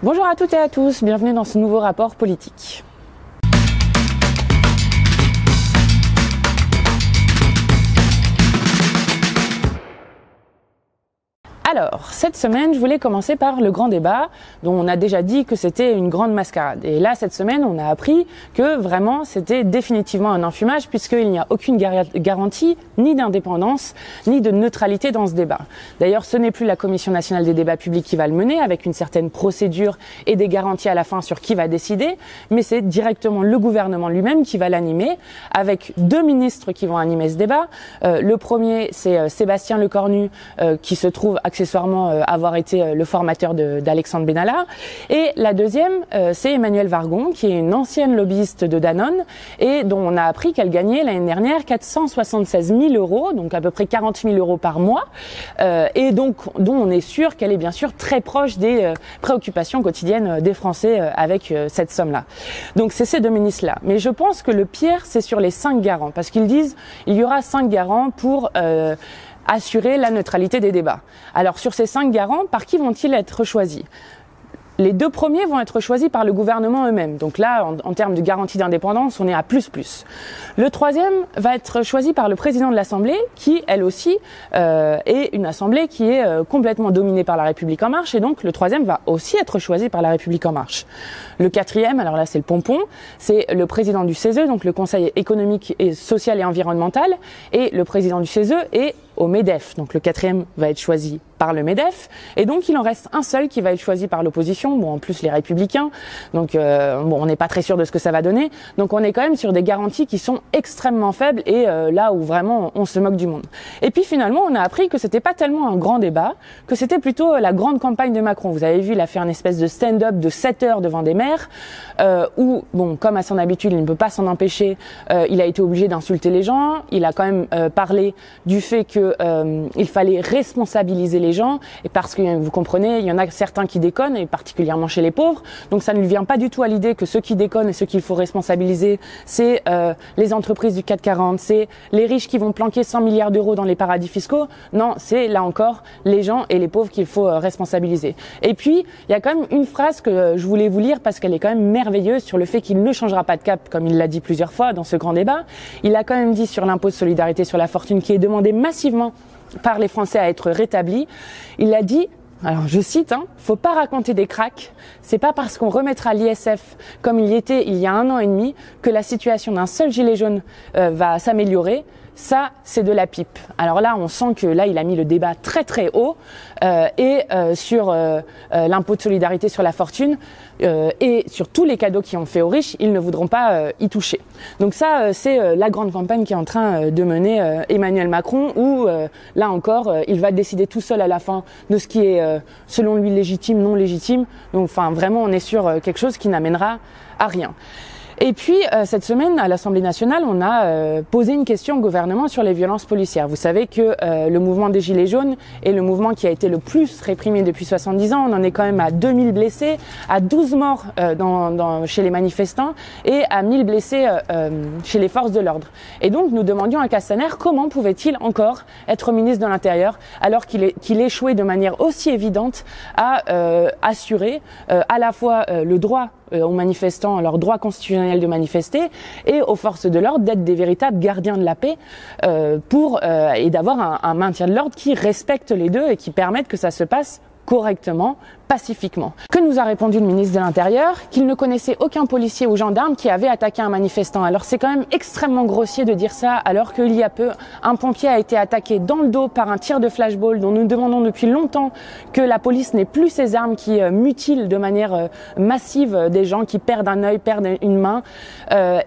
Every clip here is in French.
Bonjour à toutes et à tous, bienvenue dans ce nouveau rapport politique. Alors, cette semaine, je voulais commencer par le grand débat, dont on a déjà dit que c'était une grande mascarade. Et là, cette semaine, on a appris que vraiment, c'était définitivement un enfumage, puisqu'il n'y a aucune garantie ni d'indépendance, ni de neutralité dans ce débat. D'ailleurs, ce n'est plus la Commission nationale des débats publics qui va le mener, avec une certaine procédure et des garanties à la fin sur qui va décider, mais c'est directement le gouvernement lui-même qui va l'animer, avec deux ministres qui vont animer ce débat. Euh, le premier, c'est euh, Sébastien Lecornu, euh, qui se trouve accessoirement euh, avoir été euh, le formateur d'Alexandre Benalla. Et la deuxième, euh, c'est Emmanuel Vargon, qui est une ancienne lobbyiste de Danone et dont on a appris qu'elle gagnait l'année dernière 476 000 euros, donc à peu près 40 000 euros par mois, et donc dont on est sûr qu'elle est bien sûr très proche des préoccupations quotidiennes des Français avec cette somme-là. Donc c'est ces deux ministres-là. Mais je pense que le pire, c'est sur les cinq garants, parce qu'ils disent il y aura cinq garants pour assurer la neutralité des débats. Alors sur ces cinq garants, par qui vont-ils être choisis? Les deux premiers vont être choisis par le gouvernement eux-mêmes. Donc là, en, termes de garantie d'indépendance, on est à plus plus. Le troisième va être choisi par le président de l'Assemblée, qui, elle aussi, euh, est une Assemblée qui est euh, complètement dominée par la République en marche. Et donc, le troisième va aussi être choisi par la République en marche. Le quatrième, alors là, c'est le pompon, c'est le président du CESE, donc le Conseil économique et social et environnemental. Et le président du CESE est au MEDEF. Donc le quatrième va être choisi par le MEDEF. Et donc il en reste un seul qui va être choisi par l'opposition, bon en plus les républicains. Donc euh, bon on n'est pas très sûr de ce que ça va donner. Donc on est quand même sur des garanties qui sont extrêmement faibles et euh, là où vraiment on se moque du monde. Et puis finalement on a appris que c'était pas tellement un grand débat, que c'était plutôt la grande campagne de Macron. Vous avez vu, il a fait un espèce de stand-up de 7 heures devant des maires euh, où bon comme à son habitude il ne peut pas s'en empêcher, euh, il a été obligé d'insulter les gens. Il a quand même parlé du fait que euh, il fallait responsabiliser les gens et parce que vous comprenez, il y en a certains qui déconnent et particulièrement chez les pauvres. Donc ça ne lui vient pas du tout à l'idée que ceux qui déconnent et ceux qu'il faut responsabiliser, c'est euh, les entreprises du 440, c'est les riches qui vont planquer 100 milliards d'euros dans les paradis fiscaux. Non, c'est là encore les gens et les pauvres qu'il faut euh, responsabiliser. Et puis il y a quand même une phrase que je voulais vous lire parce qu'elle est quand même merveilleuse sur le fait qu'il ne changera pas de cap comme il l'a dit plusieurs fois dans ce grand débat. Il a quand même dit sur l'impôt de solidarité sur la fortune qui est demandé massivement par les Français à être rétabli. Il a dit alors je cite, hein, faut pas raconter des cracks. C'est pas parce qu'on remettra l'ISF comme il y était il y a un an et demi que la situation d'un seul gilet jaune euh, va s'améliorer. Ça, c'est de la pipe. Alors là, on sent que là, il a mis le débat très très haut euh, et euh, sur euh, l'impôt de solidarité sur la fortune et sur tous les cadeaux qui ont fait aux riches, ils ne voudront pas y toucher. Donc ça, c'est la grande campagne qui est en train de mener Emmanuel Macron, où là encore, il va décider tout seul à la fin de ce qui est selon lui légitime, non légitime. Donc, enfin, vraiment, on est sur quelque chose qui n'amènera à rien. Et puis, euh, cette semaine, à l'Assemblée nationale, on a euh, posé une question au gouvernement sur les violences policières. Vous savez que euh, le mouvement des Gilets jaunes est le mouvement qui a été le plus réprimé depuis 70 ans. On en est quand même à 2000 blessés, à 12 morts chez les manifestants et à 1000 blessés chez les forces de l'ordre. Et donc, nous demandions à Castaner comment pouvait-il encore être ministre de l'Intérieur alors qu'il échouait de manière aussi évidente à assurer à la fois le droit aux manifestants leur droit constitutionnel de manifester et aux forces de l'ordre d'être des véritables gardiens de la paix euh, pour euh, et d'avoir un, un maintien de l'ordre qui respecte les deux et qui permette que ça se passe correctement, pacifiquement. Que nous a répondu le ministre de l'Intérieur Qu'il ne connaissait aucun policier ou gendarme qui avait attaqué un manifestant. Alors c'est quand même extrêmement grossier de dire ça alors qu'il y a peu, un pompier a été attaqué dans le dos par un tir de flashball dont nous demandons depuis longtemps que la police n'ait plus ses armes qui euh, mutilent de manière euh, massive euh, des gens qui perdent un œil, perdent une main.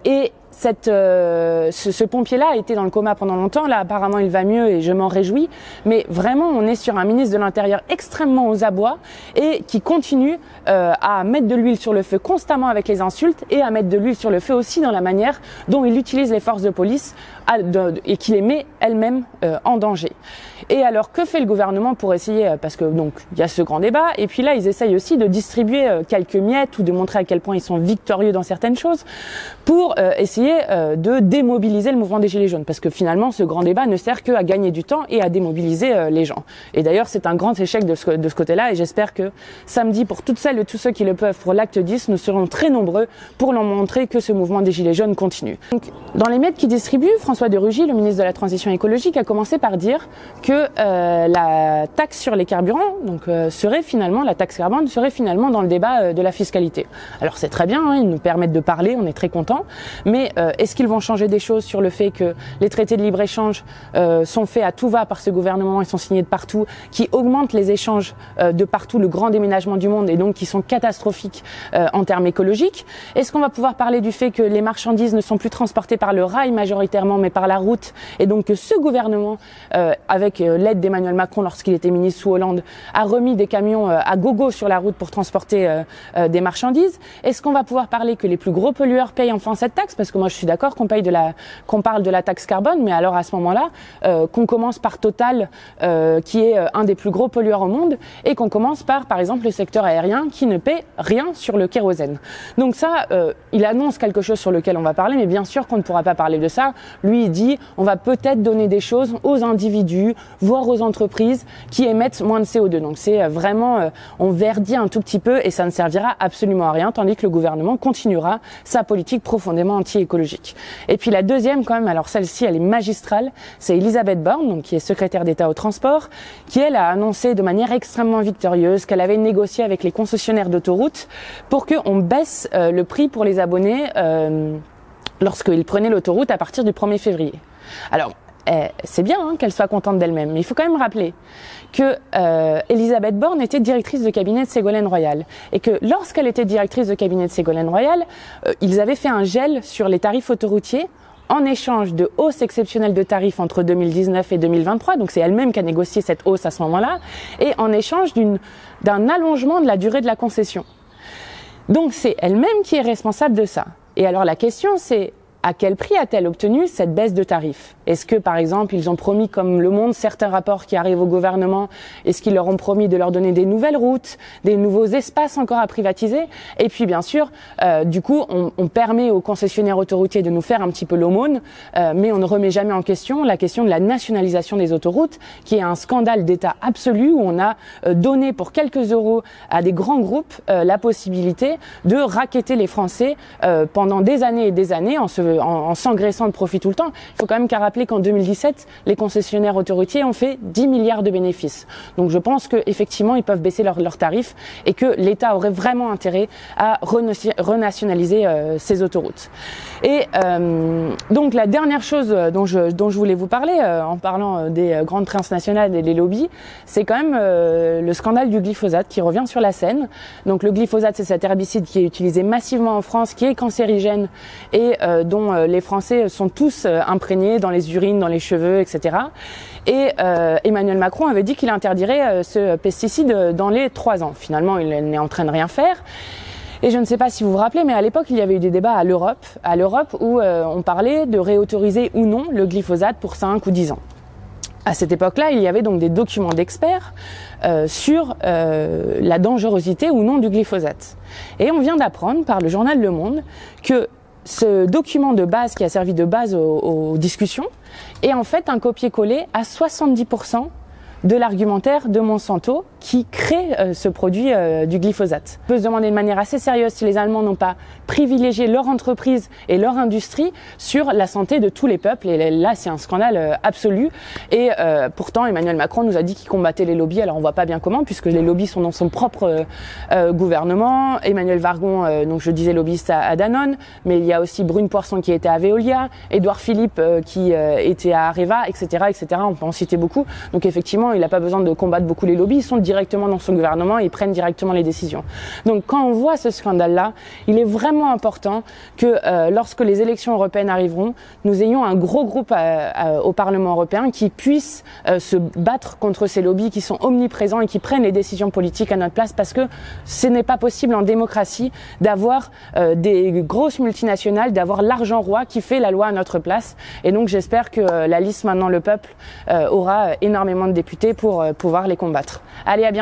et cette, euh, ce, pompier-là a été dans le coma pendant longtemps. Là, apparemment, il va mieux et je m'en réjouis. Mais vraiment, on est sur un ministre de l'Intérieur extrêmement aux abois et qui continue euh, à mettre de l'huile sur le feu constamment avec les insultes et à mettre de l'huile sur le feu aussi dans la manière dont il utilise les forces de police et qui les met elle-même euh, en danger. Et alors, que fait le gouvernement pour essayer, parce que donc il y a ce grand débat, et puis là, ils essayent aussi de distribuer quelques miettes ou de montrer à quel point ils sont victorieux dans certaines choses, pour essayer essayer de démobiliser le mouvement des Gilets jaunes, parce que finalement, ce grand débat ne sert qu'à gagner du temps et à démobiliser les gens. Et d'ailleurs, c'est un grand échec de ce, de ce côté-là, et j'espère que samedi, pour toutes celles et tous ceux qui le peuvent, pour l'acte 10, nous serons très nombreux pour leur montrer que ce mouvement des Gilets jaunes continue. Donc, dans les miettes qui distribuent, François de Rugy, le ministre de la Transition écologique, a commencé par dire que euh, la taxe sur les carburants donc, euh, serait finalement, la taxe carbone serait finalement dans le débat euh, de la fiscalité. Alors c'est très bien, hein, ils nous permettent de parler, on est très contents, mais euh, est-ce qu'ils vont changer des choses sur le fait que les traités de libre-échange euh, sont faits à tout va par ce gouvernement et sont signés de partout, qui augmentent les échanges euh, de partout, le grand déménagement du monde et donc qui sont catastrophiques en termes écologiques? Est-ce qu'on va pouvoir parler du fait que les marchandises ne sont plus transportées par le rail majoritairement mais par la route et donc que ce gouvernement, avec l'aide d'Emmanuel Macron lorsqu'il était ministre sous Hollande, a remis des camions à gogo sur la route pour transporter des marchandises? Est-ce qu'on va pouvoir parler que les plus gros pollueurs payent enfin cette taxe? Moi je suis d'accord qu'on paye de la, qu'on parle de la taxe carbone, mais alors à ce moment-là, euh, qu'on commence par Total, euh, qui est euh, un des plus gros pollueurs au monde, et qu'on commence par, par exemple, le secteur aérien qui ne paie rien sur le kérosène. Donc ça, euh, il annonce quelque chose sur lequel on va parler, mais bien sûr qu'on ne pourra pas parler de ça. Lui, il dit, on va peut-être donner des choses aux individus, voire aux entreprises qui émettent moins de CO2. Donc c'est vraiment, on verdit un tout petit peu et ça ne servira absolument à rien, tandis que le gouvernement continuera sa politique profondément anti-écologique. Et puis la deuxième, quand même, alors celle-ci, elle est magistrale, c'est Elisabeth Borne, donc qui est secrétaire d'État au transport, qui elle a annoncé de manière extrêmement victorieuse qu'elle avait négocié avec les concessionnaires d'autoroutes pour qu'on baisse euh, le prix pour les abonnés euh, lorsqu'ils prenaient l'autoroute à partir du 1er février. Alors, c'est bien hein, qu'elle soit contente d'elle-même, mais il faut quand même rappeler que euh, Elisabeth Borne était directrice de cabinet de Ségolène Royal et que lorsqu'elle était directrice de cabinet de Ségolène Royal, euh, ils avaient fait un gel sur les tarifs autoroutiers en échange de hausses exceptionnelles de tarifs entre 2019 et 2023, donc c'est elle-même qui a négocié cette hausse à ce moment-là, et en échange d'un allongement de la durée de la concession. Donc c'est elle-même qui est responsable de ça. Et alors la question c'est à quel prix a-t-elle obtenu cette baisse de tarifs? Est-ce que, par exemple, ils ont promis, comme Le Monde, certains rapports qui arrivent au gouvernement, est-ce qu'ils leur ont promis de leur donner des nouvelles routes, des nouveaux espaces encore à privatiser? Et puis, bien sûr, euh, du coup, on, on, permet aux concessionnaires autoroutiers de nous faire un petit peu l'aumône, euh, mais on ne remet jamais en question la question de la nationalisation des autoroutes, qui est un scandale d'État absolu, où on a euh, donné pour quelques euros à des grands groupes euh, la possibilité de raqueter les Français euh, pendant des années et des années en se en, s'engraissant de profit tout le temps. Il faut quand même rappeler qu'en 2017, les concessionnaires autoroutiers ont fait 10 milliards de bénéfices. Donc je pense qu'effectivement, ils peuvent baisser leurs leur tarifs et que l'État aurait vraiment intérêt à renationaliser euh, ces autoroutes. Et euh, donc la dernière chose dont je, dont je voulais vous parler, euh, en parlant euh, des euh, grandes transnationales et des lobbies, c'est quand même euh, le scandale du glyphosate qui revient sur la scène. Donc le glyphosate, c'est cet herbicide qui est utilisé massivement en France, qui est cancérigène et dont les Français sont tous imprégnés dans les urines, dans les cheveux, etc. Et euh, Emmanuel Macron avait dit qu'il interdirait ce pesticide dans les trois ans. Finalement, il n'est en train de rien faire. Et je ne sais pas si vous vous rappelez, mais à l'époque, il y avait eu des débats à l'Europe, à l'Europe où euh, on parlait de réautoriser ou non le glyphosate pour 5 ou 10 ans. À cette époque-là, il y avait donc des documents d'experts euh, sur euh, la dangerosité ou non du glyphosate. Et on vient d'apprendre par le journal Le Monde que ce document de base qui a servi de base aux, discussions est en fait un copier-coller à 70% de l'argumentaire de Monsanto qui crée euh, ce produit euh, du glyphosate. On peut se demander de manière assez sérieuse si les Allemands n'ont pas privilégié leur entreprise et leur industrie sur la santé de tous les peuples. Et là, c'est un scandale euh, absolu. Et euh, pourtant, Emmanuel Macron nous a dit qu'il combattait les lobbies. Alors, on voit pas bien comment, puisque les lobbies sont dans son propre euh, gouvernement. Emmanuel Vargon, donc je disais lobbyiste à, à, Danone, mais il y a aussi Brune Poisson qui était à Veolia, Édouard Philippe qui était à Areva, etc., etc. On peut en citer beaucoup. Donc, effectivement, il n'a pas besoin de combattre beaucoup les lobbies. Ils sont directement dans son gouvernement et ils prennent directement les décisions. Donc quand on voit ce scandale-là, il est vraiment important que euh, lorsque les élections européennes arriveront, nous ayons un gros groupe euh, euh, au Parlement européen qui puisse se battre contre ces lobbies qui sont omniprésents et qui prennent les décisions politiques à notre place parce que ce n'est pas possible en démocratie d'avoir des grosses multinationales, d'avoir l'argent roi qui fait la loi à notre place. Et donc j'espère que la liste maintenant le peuple aura énormément de députés pour pouvoir les combattre. À bientôt.